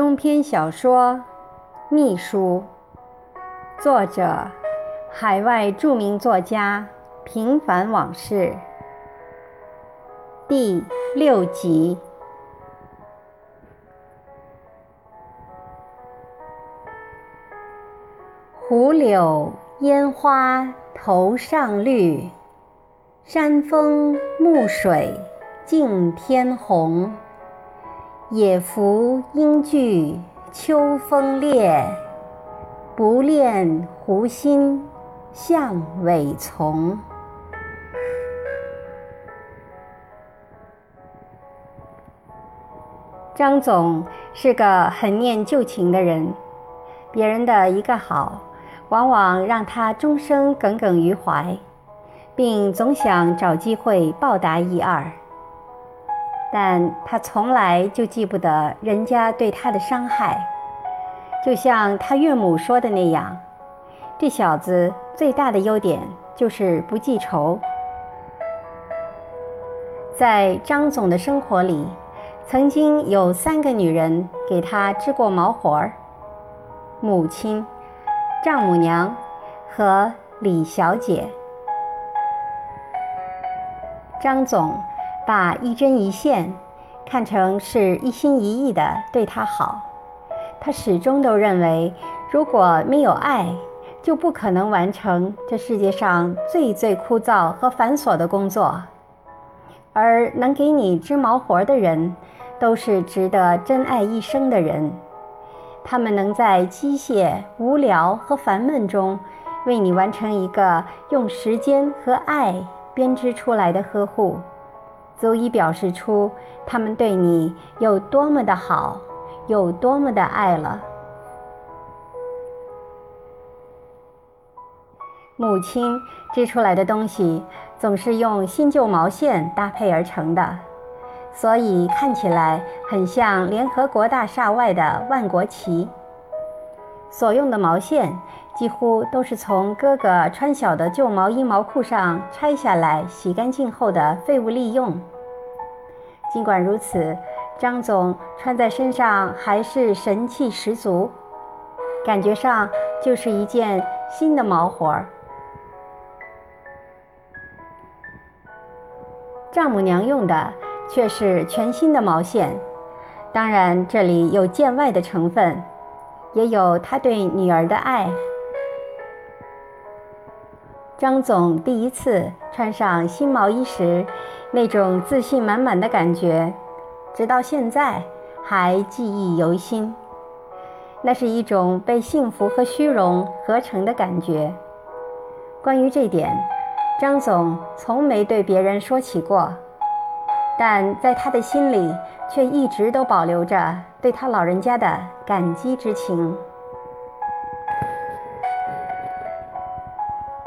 中篇小说《秘书》，作者：海外著名作家平凡往事，第六集。胡柳烟花头上绿，山风暮水尽天红。野服应惧秋风烈，不恋湖心向尾从。张总是个很念旧情的人，别人的一个好，往往让他终生耿耿于怀，并总想找机会报答一二。但他从来就记不得人家对他的伤害，就像他岳母说的那样，这小子最大的优点就是不记仇。在张总的生活里，曾经有三个女人给他织过毛活儿：母亲、丈母娘和李小姐。张总。把一针一线看成是一心一意的对他好，他始终都认为，如果没有爱，就不可能完成这世界上最最枯燥和繁琐的工作。而能给你织毛活的人，都是值得真爱一生的人，他们能在机械、无聊和烦闷中，为你完成一个用时间和爱编织出来的呵护。足以表示出他们对你有多么的好，有多么的爱了。母亲织出来的东西总是用新旧毛线搭配而成的，所以看起来很像联合国大厦外的万国旗。所用的毛线几乎都是从哥哥穿小的旧毛衣毛裤上拆下来洗干净后的废物利用。尽管如此，张总穿在身上还是神气十足，感觉上就是一件新的毛活儿。丈母娘用的却是全新的毛线，当然这里有见外的成分，也有他对女儿的爱。张总第一次穿上新毛衣时。那种自信满满的感觉，直到现在还记忆犹新。那是一种被幸福和虚荣合成的感觉。关于这点，张总从没对别人说起过，但在他的心里却一直都保留着对他老人家的感激之情。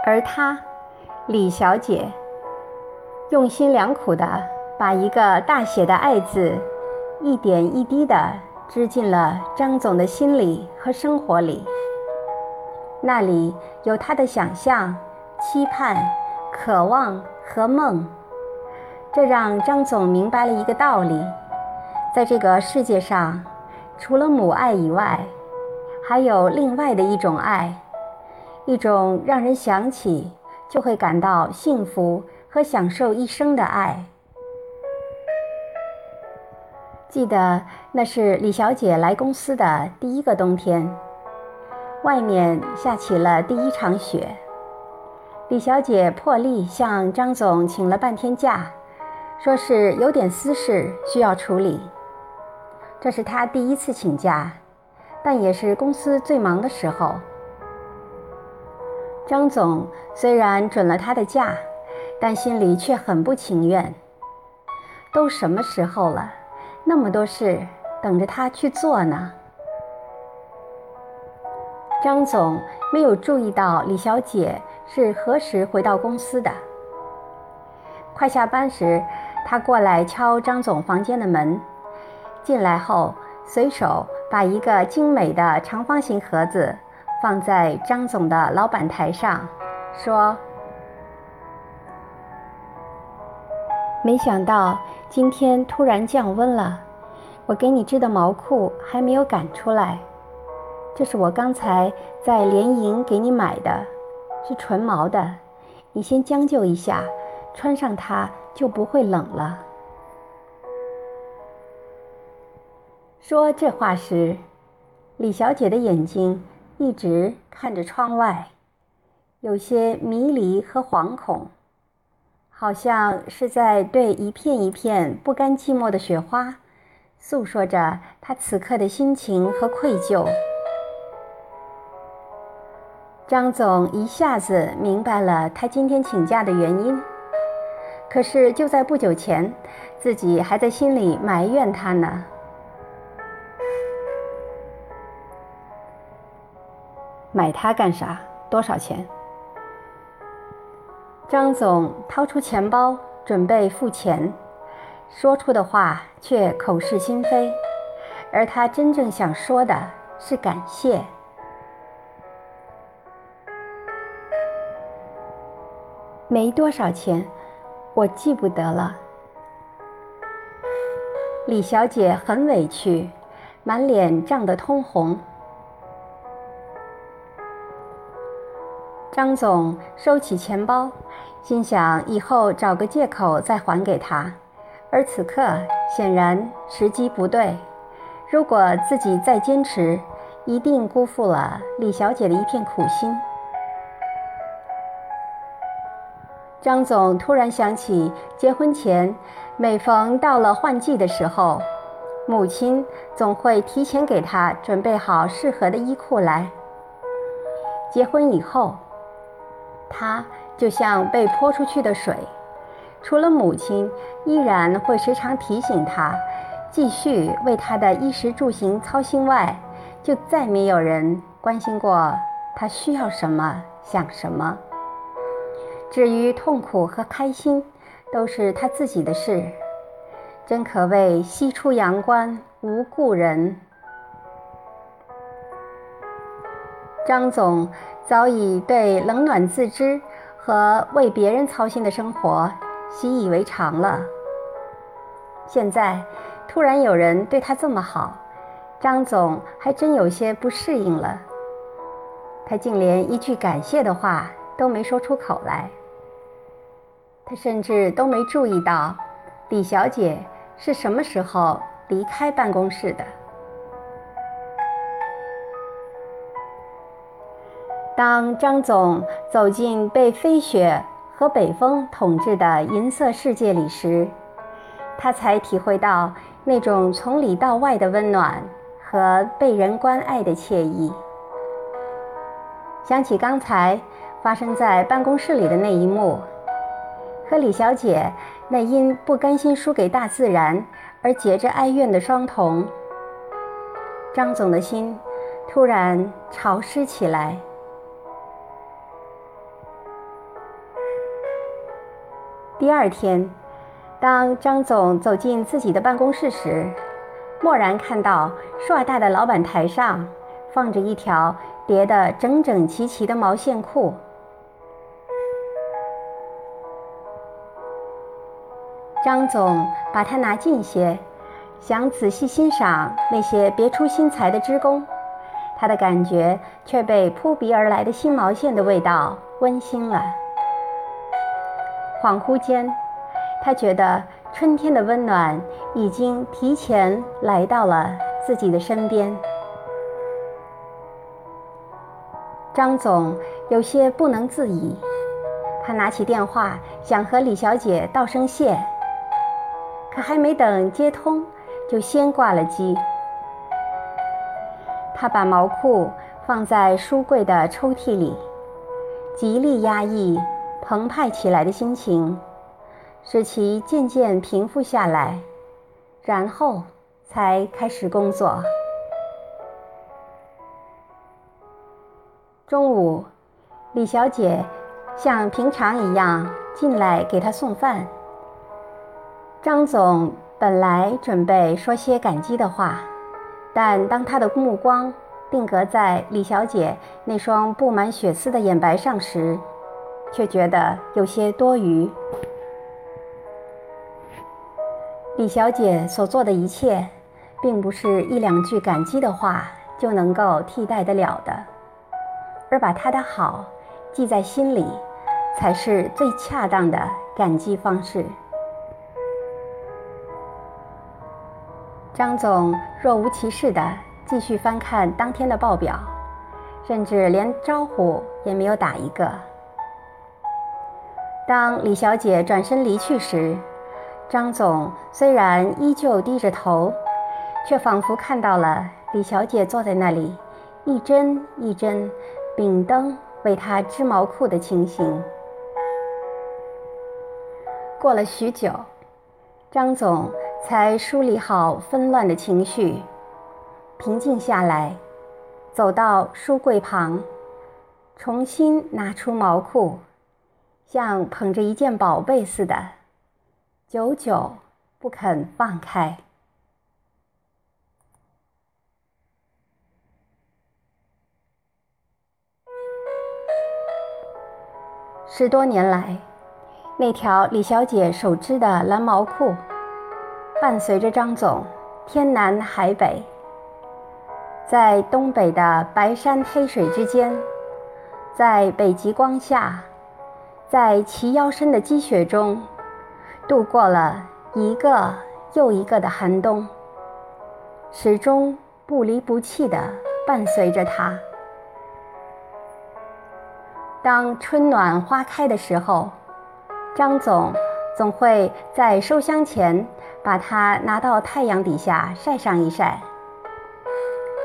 而他，李小姐。用心良苦地把一个大写的“爱”字，一点一滴地织进了张总的心里和生活里。那里有他的想象、期盼、渴望和梦。这让张总明白了一个道理：在这个世界上，除了母爱以外，还有另外的一种爱，一种让人想起就会感到幸福。和享受一生的爱。记得那是李小姐来公司的第一个冬天，外面下起了第一场雪。李小姐破例向张总请了半天假，说是有点私事需要处理。这是她第一次请假，但也是公司最忙的时候。张总虽然准了她的假。但心里却很不情愿。都什么时候了，那么多事等着他去做呢？张总没有注意到李小姐是何时回到公司的。快下班时，他过来敲张总房间的门，进来后随手把一个精美的长方形盒子放在张总的老板台上，说。没想到今天突然降温了，我给你织的毛裤还没有赶出来，这是我刚才在联营给你买的，是纯毛的，你先将就一下，穿上它就不会冷了。”说这话时，李小姐的眼睛一直看着窗外，有些迷离和惶恐。好像是在对一片一片不甘寂寞的雪花，诉说着他此刻的心情和愧疚。张总一下子明白了他今天请假的原因，可是就在不久前，自己还在心里埋怨他呢。买它干啥？多少钱？张总掏出钱包准备付钱，说出的话却口是心非，而他真正想说的是感谢。没多少钱，我记不得了。李小姐很委屈，满脸涨得通红。张总收起钱包。心想以后找个借口再还给他，而此刻显然时机不对。如果自己再坚持，一定辜负了李小姐的一片苦心。张总突然想起，结婚前每逢到了换季的时候，母亲总会提前给他准备好适合的衣裤来。结婚以后，他。就像被泼出去的水，除了母亲依然会时常提醒他，继续为他的衣食住行操心外，就再没有人关心过他需要什么、想什么。至于痛苦和开心，都是他自己的事。真可谓西出阳关无故人。张总早已对冷暖自知。和为别人操心的生活习以为常了。现在突然有人对他这么好，张总还真有些不适应了。他竟连一句感谢的话都没说出口来。他甚至都没注意到李小姐是什么时候离开办公室的。当张总走进被飞雪和北风统治的银色世界里时，他才体会到那种从里到外的温暖和被人关爱的惬意。想起刚才发生在办公室里的那一幕，和李小姐那因不甘心输给大自然而结着哀怨的双瞳，张总的心突然潮湿起来。第二天，当张总走进自己的办公室时，蓦然看到硕大的老板台上放着一条叠得整整齐齐的毛线裤。张总把它拿近些，想仔细欣赏那些别出心裁的织工，他的感觉却被扑鼻而来的新毛线的味道温馨了。恍惚间，他觉得春天的温暖已经提前来到了自己的身边。张总有些不能自已，他拿起电话想和李小姐道声谢，可还没等接通，就先挂了机。他把毛裤放在书柜的抽屉里，极力压抑。澎湃起来的心情，使其渐渐平复下来，然后才开始工作。中午，李小姐像平常一样进来给他送饭。张总本来准备说些感激的话，但当他的目光定格在李小姐那双布满血丝的眼白上时，却觉得有些多余。李小姐所做的一切，并不是一两句感激的话就能够替代得了的，而把他的好记在心里，才是最恰当的感激方式。张总若无其事地继续翻看当天的报表，甚至连招呼也没有打一个。当李小姐转身离去时，张总虽然依旧低着头，却仿佛看到了李小姐坐在那里，一针一针秉灯为她织毛裤的情形。过了许久，张总才梳理好纷乱的情绪，平静下来，走到书柜旁，重新拿出毛裤。像捧着一件宝贝似的，久久不肯放开。十多年来，那条李小姐手织的蓝毛裤，伴随着张总天南海北，在东北的白山黑水之间，在北极光下。在齐腰深的积雪中，度过了一个又一个的寒冬，始终不离不弃地伴随着他。当春暖花开的时候，张总总会在收箱前把它拿到太阳底下晒上一晒，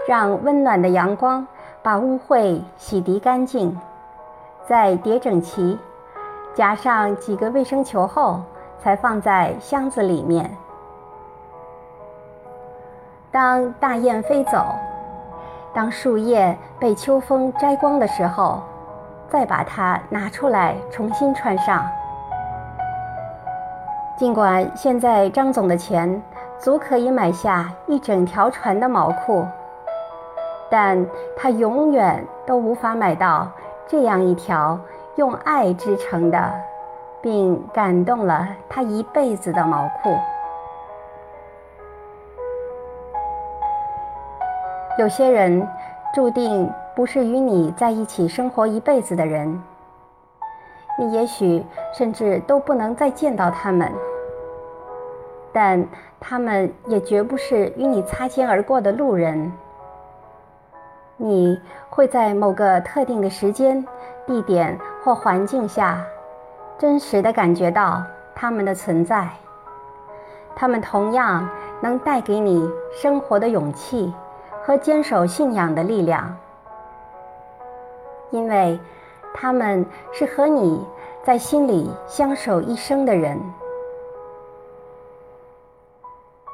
让温暖的阳光把污秽洗涤干净，再叠整齐。夹上几个卫生球后，才放在箱子里面。当大雁飞走，当树叶被秋风摘光的时候，再把它拿出来重新穿上。尽管现在张总的钱足可以买下一整条船的毛裤，但他永远都无法买到这样一条。用爱织成的，并感动了他一辈子的毛裤。有些人注定不是与你在一起生活一辈子的人，你也许甚至都不能再见到他们，但他们也绝不是与你擦肩而过的路人。你会在某个特定的时间、地点。或环境下，真实的感觉到他们的存在。他们同样能带给你生活的勇气和坚守信仰的力量，因为他们是和你在心里相守一生的人。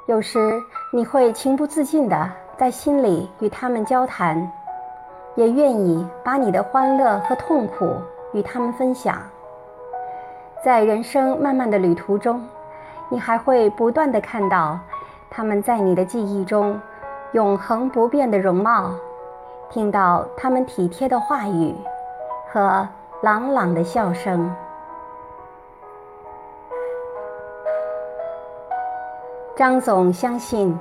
有时你会情不自禁地在心里与他们交谈，也愿意把你的欢乐和痛苦。与他们分享，在人生漫漫的旅途中，你还会不断的看到他们在你的记忆中永恒不变的容貌，听到他们体贴的话语和朗朗的笑声。张总相信，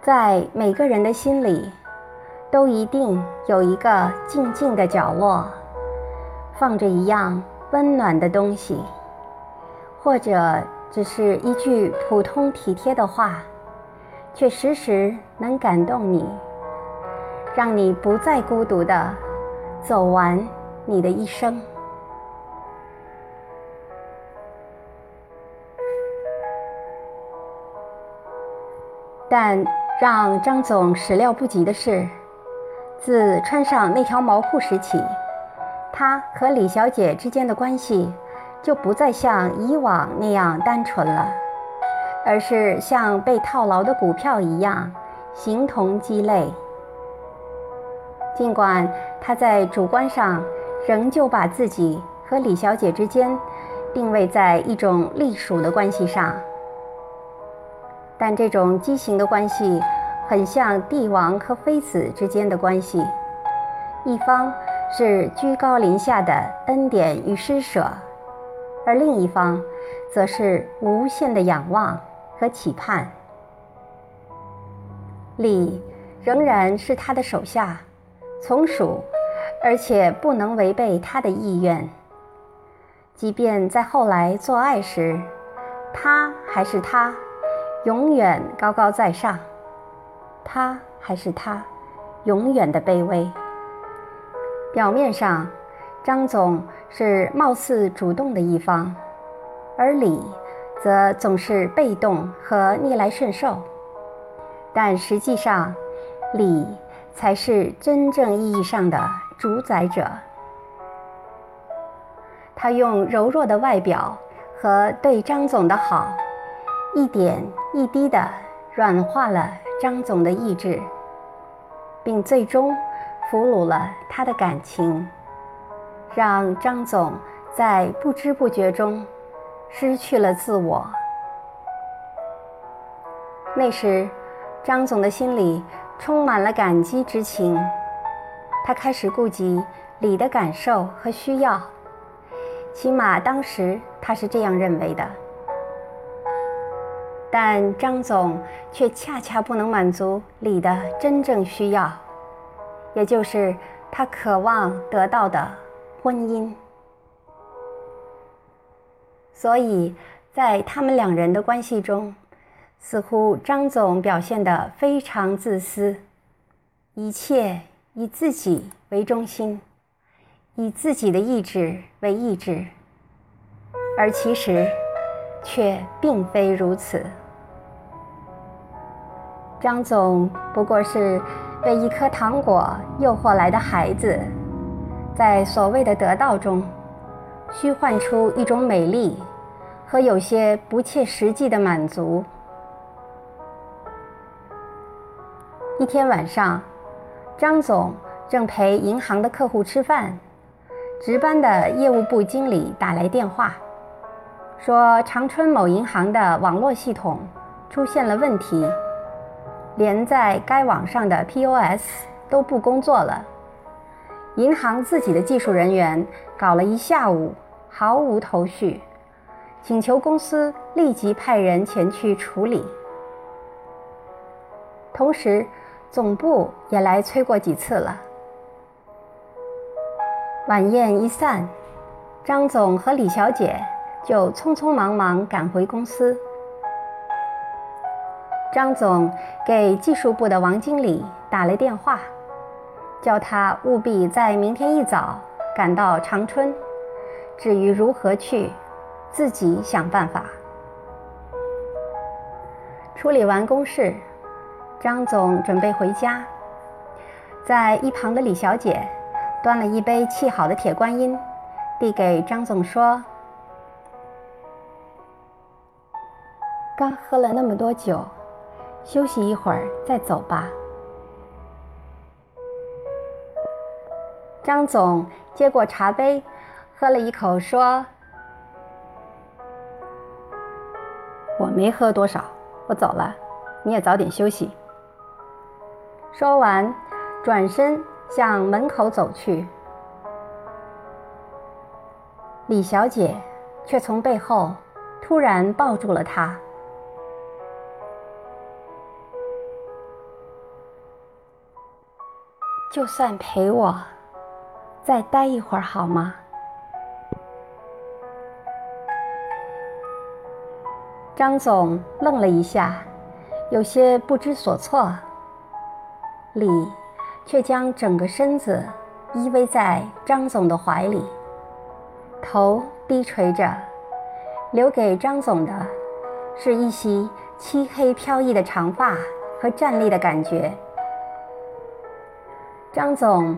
在每个人的心里，都一定有一个静静的角落。放着一样温暖的东西，或者只是一句普通体贴的话，却时时能感动你，让你不再孤独的走完你的一生。但让张总始料不及的是，自穿上那条毛裤时起。他和李小姐之间的关系就不再像以往那样单纯了，而是像被套牢的股票一样形同鸡肋。尽管他在主观上仍旧把自己和李小姐之间定位在一种隶属的关系上，但这种畸形的关系很像帝王和妃子之间的关系，一方。是居高临下的恩典与施舍，而另一方，则是无限的仰望和期盼。李仍然是他的手下、从属，而且不能违背他的意愿。即便在后来做爱时，他还是他，永远高高在上；他还是他，永远的卑微。表面上，张总是貌似主动的一方，而李则总是被动和逆来顺受。但实际上，李才是真正意义上的主宰者。他用柔弱的外表和对张总的好，一点一滴的软化了张总的意志，并最终。俘虏了他的感情，让张总在不知不觉中失去了自我。那时，张总的心里充满了感激之情，他开始顾及李的感受和需要，起码当时他是这样认为的。但张总却恰恰不能满足李的真正需要。也就是他渴望得到的婚姻，所以在他们两人的关系中，似乎张总表现得非常自私，一切以自己为中心，以自己的意志为意志，而其实却并非如此。张总不过是。被一颗糖果诱惑来的孩子，在所谓的得到中，虚幻出一种美丽和有些不切实际的满足。一天晚上，张总正陪银行的客户吃饭，值班的业务部经理打来电话，说长春某银行的网络系统出现了问题。连在该网上的 POS 都不工作了，银行自己的技术人员搞了一下午，毫无头绪，请求公司立即派人前去处理。同时，总部也来催过几次了。晚宴一散，张总和李小姐就匆匆忙忙赶回公司。张总给技术部的王经理打了电话，叫他务必在明天一早赶到长春。至于如何去，自己想办法。处理完公事，张总准备回家，在一旁的李小姐端了一杯沏好的铁观音，递给张总说：“刚喝了那么多酒。”休息一会儿再走吧。张总接过茶杯，喝了一口，说：“我没喝多少，我走了，你也早点休息。”说完，转身向门口走去。李小姐却从背后突然抱住了他。就算陪我再待一会儿好吗？张总愣了一下，有些不知所措。李却将整个身子依偎在张总的怀里，头低垂着，留给张总的是一袭漆黑飘逸的长发和站立的感觉。张总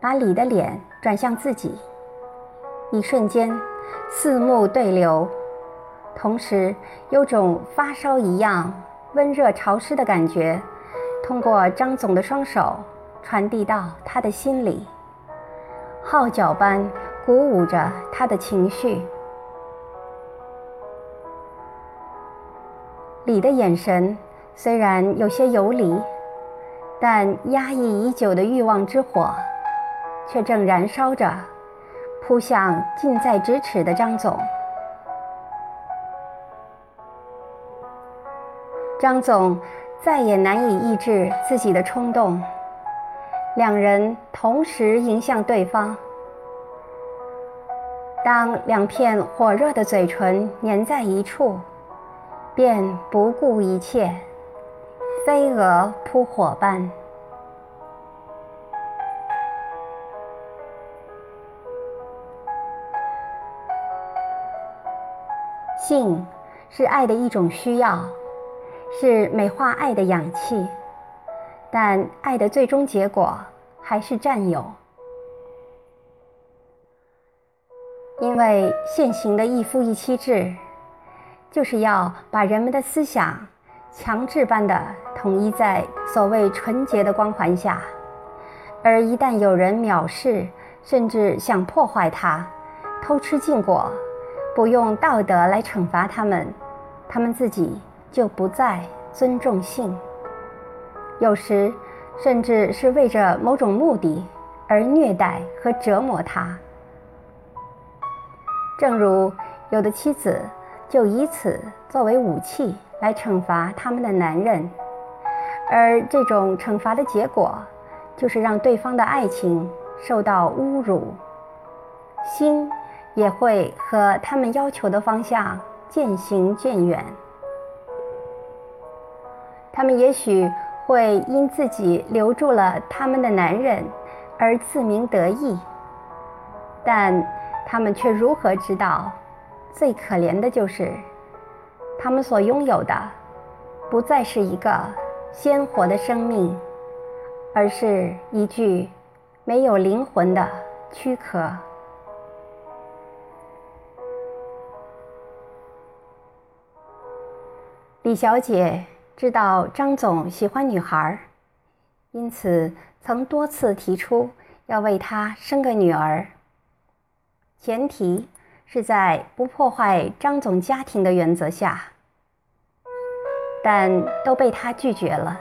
把李的脸转向自己，一瞬间四目对流，同时有种发烧一样温热潮湿的感觉，通过张总的双手传递到他的心里，号角般鼓舞着他的情绪。李的眼神虽然有些游离。但压抑已久的欲望之火，却正燃烧着，扑向近在咫尺的张总。张总再也难以抑制自己的冲动，两人同时迎向对方。当两片火热的嘴唇粘在一处，便不顾一切，飞蛾扑火般。性是爱的一种需要，是美化爱的氧气，但爱的最终结果还是占有。因为现行的一夫一妻制，就是要把人们的思想强制般的统一在所谓纯洁的光环下，而一旦有人藐视，甚至想破坏它，偷吃禁果。不用道德来惩罚他们，他们自己就不再尊重性。有时，甚至是为着某种目的而虐待和折磨他。正如有的妻子就以此作为武器来惩罚他们的男人，而这种惩罚的结果，就是让对方的爱情受到侮辱，心。也会和他们要求的方向渐行渐远。他们也许会因自己留住了他们的男人而自鸣得意，但他们却如何知道，最可怜的就是他们所拥有的不再是一个鲜活的生命，而是一具没有灵魂的躯壳。李小姐知道张总喜欢女孩，因此曾多次提出要为他生个女儿。前提是在不破坏张总家庭的原则下，但都被他拒绝了。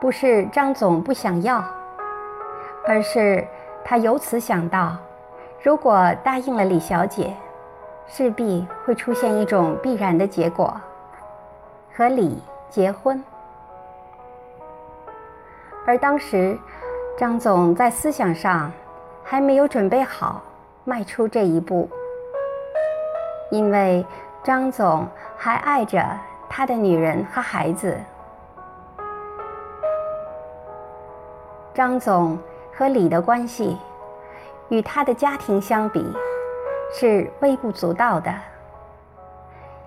不是张总不想要，而是他由此想到，如果答应了李小姐。势必会出现一种必然的结果，和李结婚。而当时，张总在思想上还没有准备好迈出这一步，因为张总还爱着他的女人和孩子。张总和李的关系，与他的家庭相比。是微不足道的。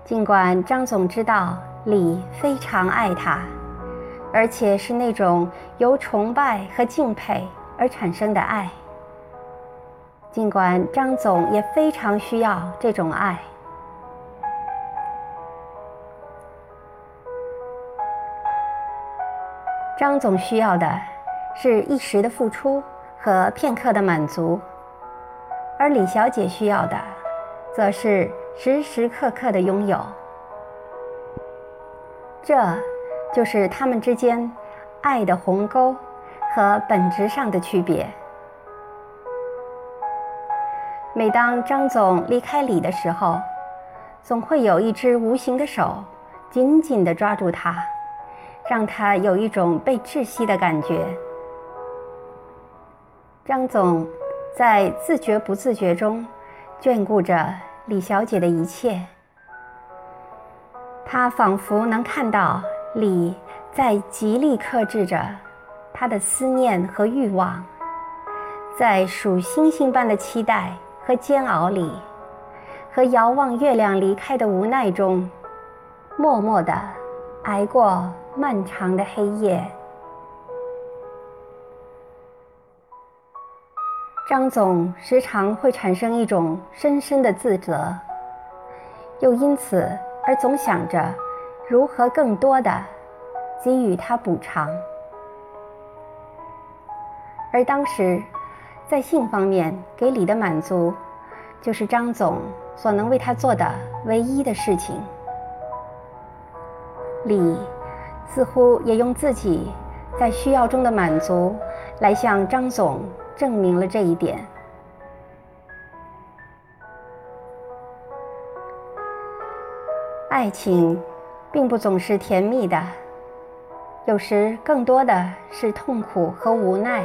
尽管张总知道李非常爱他，而且是那种由崇拜和敬佩而产生的爱。尽管张总也非常需要这种爱，张总需要的是一时的付出和片刻的满足。而李小姐需要的，则是时时刻刻的拥有。这，就是他们之间爱的鸿沟和本质上的区别。每当张总离开李的时候，总会有一只无形的手紧紧地抓住他，让他有一种被窒息的感觉。张总。在自觉不自觉中，眷顾着李小姐的一切。他仿佛能看到李在极力克制着他的思念和欲望，在数星星般的期待和煎熬里，和遥望月亮离开的无奈中，默默地挨过漫长的黑夜。张总时常会产生一种深深的自责，又因此而总想着如何更多的给予他补偿。而当时，在性方面给李的满足，就是张总所能为他做的唯一的事情。李似乎也用自己在需要中的满足来向张总。证明了这一点。爱情并不总是甜蜜的，有时更多的是痛苦和无奈。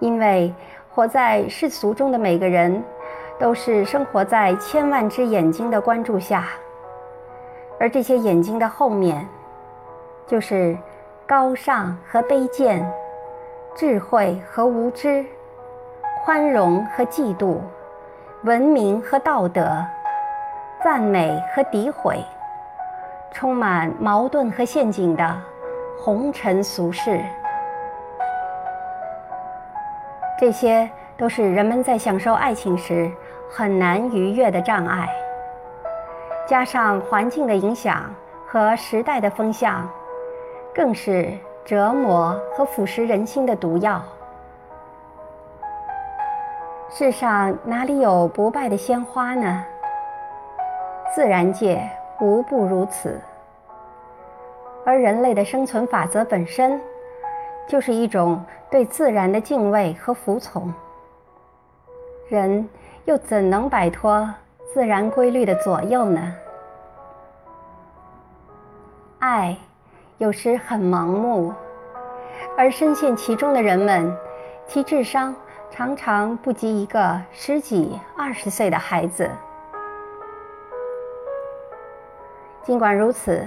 因为活在世俗中的每个人，都是生活在千万只眼睛的关注下，而这些眼睛的后面，就是高尚和卑贱、智慧和无知、宽容和嫉妒、文明和道德、赞美和诋毁。充满矛盾和陷阱的红尘俗世，这些都是人们在享受爱情时很难逾越的障碍。加上环境的影响和时代的风向，更是折磨和腐蚀人心的毒药。世上哪里有不败的鲜花呢？自然界。无不如此，而人类的生存法则本身，就是一种对自然的敬畏和服从。人又怎能摆脱自然规律的左右呢？爱有时很盲目，而深陷其中的人们，其智商常常不及一个十几、二十岁的孩子。尽管如此，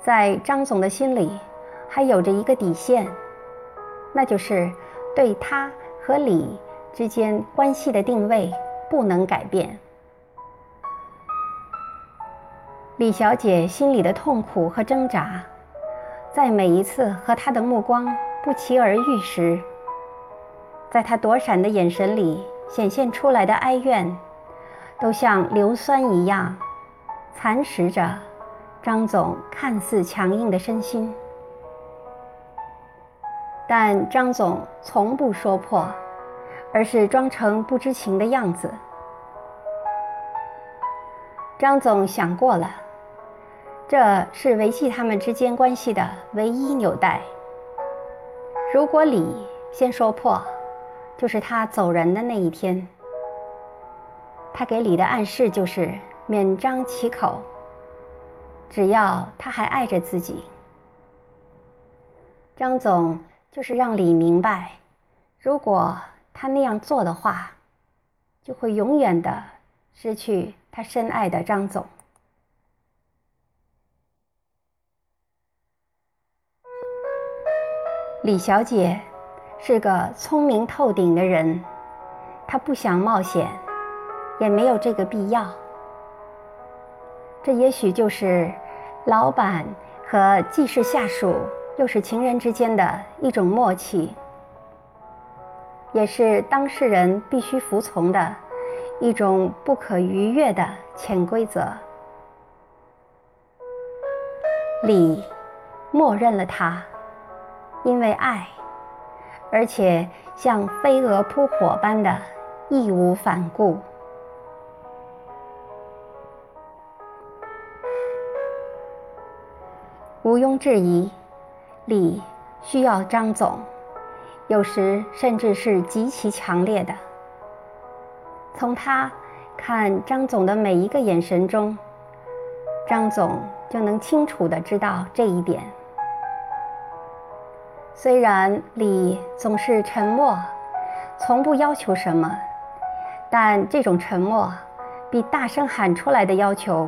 在张总的心里，还有着一个底线，那就是对他和李之间关系的定位不能改变。李小姐心里的痛苦和挣扎，在每一次和他的目光不期而遇时，在他躲闪的眼神里显现出来的哀怨，都像硫酸一样蚕食着。张总看似强硬的身心，但张总从不说破，而是装成不知情的样子。张总想过了，这是维系他们之间关系的唯一纽带。如果李先说破，就是他走人的那一天。他给李的暗示就是免张其口。只要他还爱着自己，张总就是让李明白，如果他那样做的话，就会永远的失去他深爱的张总。李小姐是个聪明透顶的人，她不想冒险，也没有这个必要。这也许就是老板和既是下属又是情人之间的一种默契，也是当事人必须服从的一种不可逾越的潜规则。李默认了他，因为爱，而且像飞蛾扑火般的义无反顾。毋庸置疑，李需要张总，有时甚至是极其强烈的。从他看张总的每一个眼神中，张总就能清楚的知道这一点。虽然李总是沉默，从不要求什么，但这种沉默比大声喊出来的要求。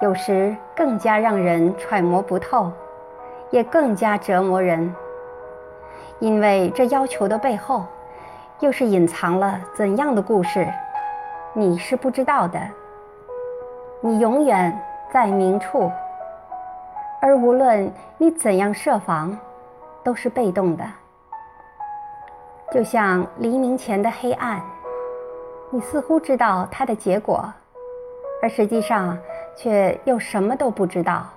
有时更加让人揣摩不透，也更加折磨人，因为这要求的背后，又是隐藏了怎样的故事，你是不知道的。你永远在明处，而无论你怎样设防，都是被动的。就像黎明前的黑暗，你似乎知道它的结果，而实际上。却又什么都不知道，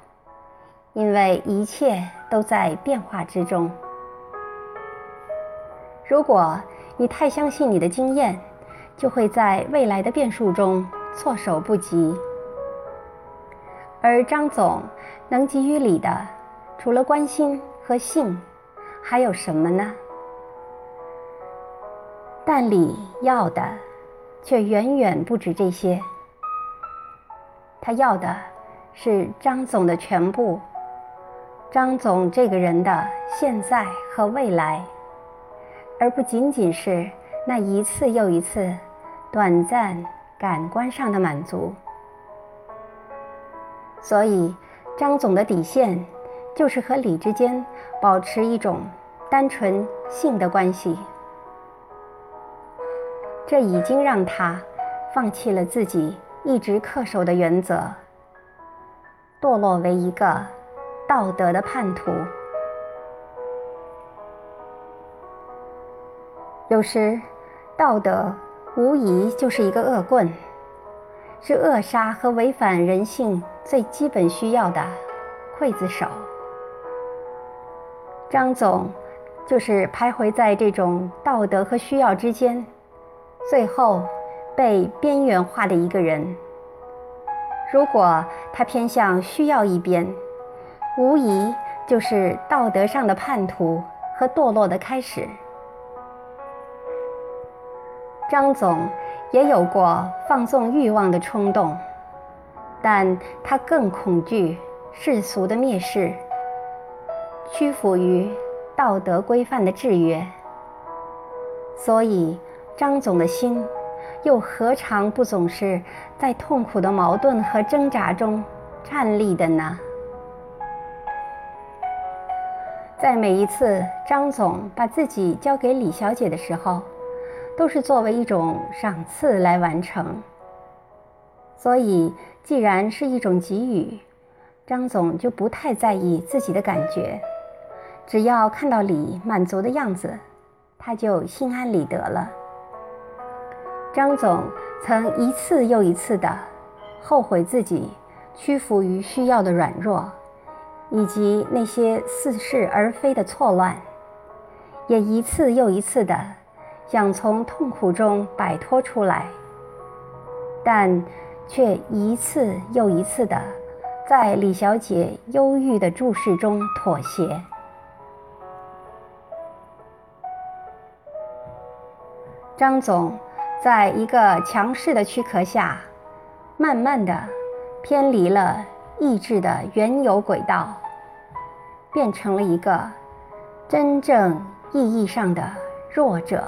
因为一切都在变化之中。如果你太相信你的经验，就会在未来的变数中措手不及。而张总能给予你的，除了关心和信，还有什么呢？但李要的，却远远不止这些。他要的是张总的全部，张总这个人的现在和未来，而不仅仅是那一次又一次短暂感官上的满足。所以，张总的底线就是和李之间保持一种单纯性的关系。这已经让他放弃了自己一直恪守的原则，堕落为一个道德的叛徒。有时，道德无疑就是一个恶棍，是扼杀和违反人性最基本需要的刽子手。张总就是徘徊在这种道德和需要之间。最后，被边缘化的一个人。如果他偏向需要一边，无疑就是道德上的叛徒和堕落的开始。张总也有过放纵欲望的冲动，但他更恐惧世俗的蔑视，屈服于道德规范的制约，所以。张总的心，又何尝不总是在痛苦的矛盾和挣扎中站立的呢？在每一次张总把自己交给李小姐的时候，都是作为一种赏赐来完成。所以，既然是一种给予，张总就不太在意自己的感觉，只要看到李满足的样子，他就心安理得了。张总曾一次又一次的后悔自己屈服于需要的软弱，以及那些似是而非的错乱，也一次又一次的想从痛苦中摆脱出来，但却一次又一次的在李小姐忧郁的注视中妥协。张总。在一个强势的躯壳下，慢慢的偏离了意志的原有轨道，变成了一个真正意义上的弱者。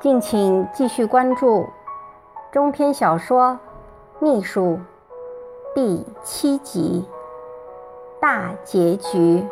敬请继续关注中篇小说《秘书》第七集。大结局。